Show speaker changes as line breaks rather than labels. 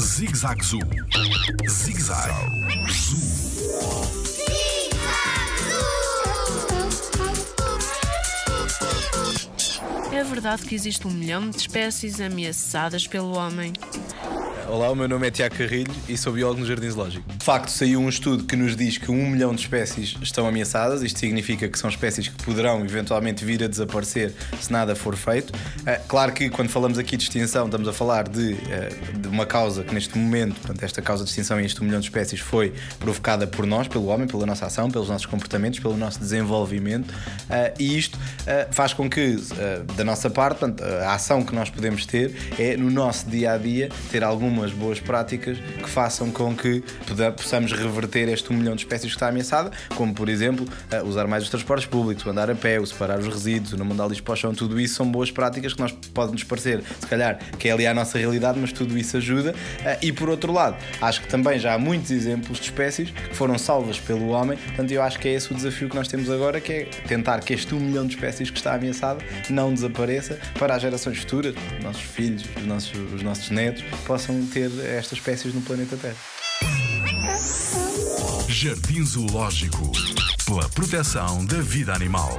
Zig Zag Zoo. Zig Zag Zoo.
É verdade que existe um milhão de espécies ameaçadas pelo homem.
Olá, o meu nome é Tiago Carrilho e sou biólogo no Jardim Zoológico. De facto, saiu um estudo que nos diz que um milhão de espécies estão ameaçadas. Isto significa que são espécies que poderão eventualmente vir a desaparecer se nada for feito. Eh, claro que quando falamos aqui de extinção, estamos a falar de, eh, de uma causa que neste momento, portanto, esta causa de extinção e este um milhão de espécies foi provocada por nós, pelo homem, pela nossa ação, pelos nossos comportamentos, pelo nosso desenvolvimento. Eh, e isto faz com que, da nossa parte, a ação que nós podemos ter é no nosso dia a dia ter alguma algumas boas práticas que façam com que possamos reverter este um milhão de espécies que está ameaçada, como por exemplo usar mais os transportes públicos, andar a pé, separar os resíduos, não mandar lixo para o chão, tudo isso são boas práticas que nós pode nos parecer, se calhar, que é ali a nossa realidade, mas tudo isso ajuda. Eh, e por outro lado, acho que também já há muitos exemplos de espécies que foram salvas pelo homem, portanto eu acho que é esse o desafio que nós temos agora, que é tentar que este um milhão de espécies que está ameaçada não desapareça para as gerações futuras, os nossos filhos, os nossos, os nossos netos, possam ter estas espécies no planeta Terra.
Jardim Zoológico pela proteção da vida animal.